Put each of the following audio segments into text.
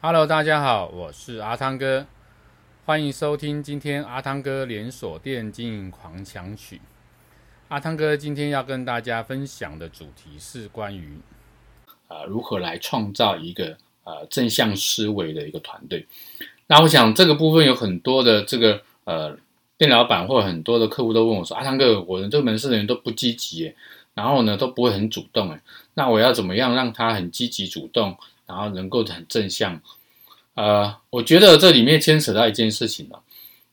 Hello，大家好，我是阿汤哥，欢迎收听今天阿汤哥连锁店经营狂想曲。阿汤哥今天要跟大家分享的主题是关于呃如何来创造一个呃正向思维的一个团队。那我想这个部分有很多的这个呃店老板或很多的客户都问我说：“阿汤哥，我的这个门市人员都不积极，然后呢都不会很主动，哎，那我要怎么样让他很积极主动？”然后能够很正向，呃，我觉得这里面牵扯到一件事情了，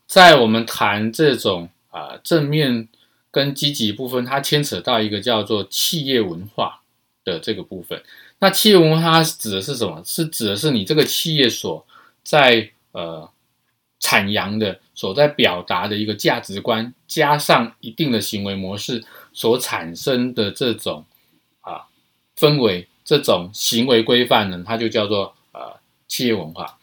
在我们谈这种啊、呃、正面跟积极部分，它牵扯到一个叫做企业文化的这个部分。那企业文化它指的是什么？是指的是你这个企业所在呃阐扬的、所在表达的一个价值观，加上一定的行为模式所产生的这种啊氛围。这种行为规范呢，它就叫做呃企业文化。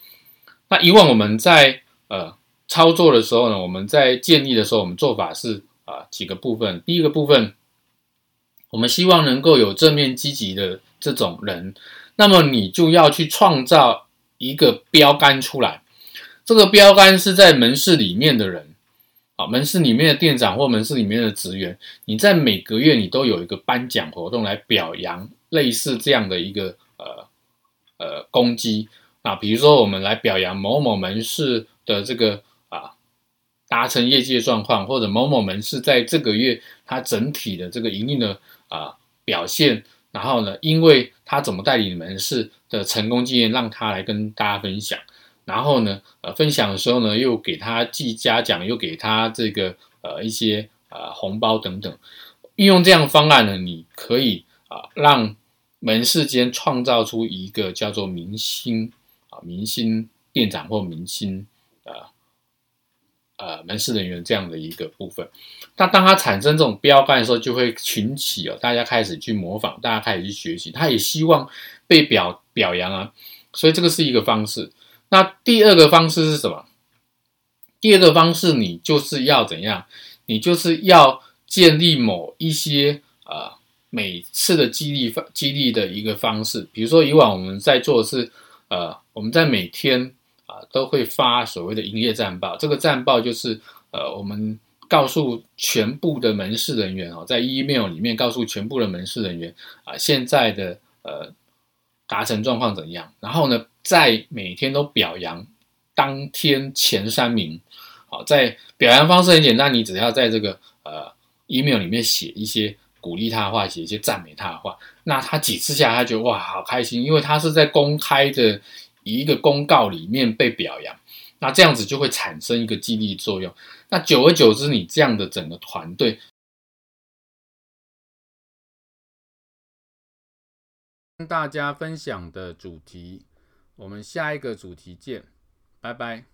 那以往我们在呃操作的时候呢，我们在建立的时候，我们做法是啊、呃、几个部分。第一个部分，我们希望能够有正面积极的这种人，那么你就要去创造一个标杆出来。这个标杆是在门市里面的人，啊，门市里面的店长或门市里面的职员，你在每个月你都有一个颁奖活动来表扬。类似这样的一个呃呃攻击。啊，比如说我们来表扬某某门市的这个啊达成业绩的状况，或者某某门市在这个月它整体的这个营运的啊表现，然后呢，因为他怎么带领门市的成功经验，让他来跟大家分享，然后呢，呃，分享的时候呢，又给他记嘉奖，又给他这个呃一些呃红包等等，运用这样方案呢，你可以啊让。门市间创造出一个叫做明星啊，明星店长或明星呃呃门市人员这样的一个部分。那当它产生这种标杆的时候，就会群起哦，大家开始去模仿，大家开始去学习。他也希望被表表扬啊，所以这个是一个方式。那第二个方式是什么？第二个方式，你就是要怎样？你就是要建立某一些呃。每次的激励方激励的一个方式，比如说以往我们在做的是，呃，我们在每天啊、都会发所谓的营业战报，这个战报就是呃我们告诉全部的门市人员哦，在 email 里面告诉全部的门市人员啊、现在的呃达成状况怎样，然后呢，在每天都表扬当天前三名，好，在表扬方式很简单，你只要在这个呃 email 里面写一些。鼓励他的话，写一些赞美他的话，那他几次下来，他觉得哇，好开心，因为他是在公开的一个公告里面被表扬，那这样子就会产生一个激励作用。那久而久之，你这样的整个团队，跟大家分享的主题，我们下一个主题见，拜拜。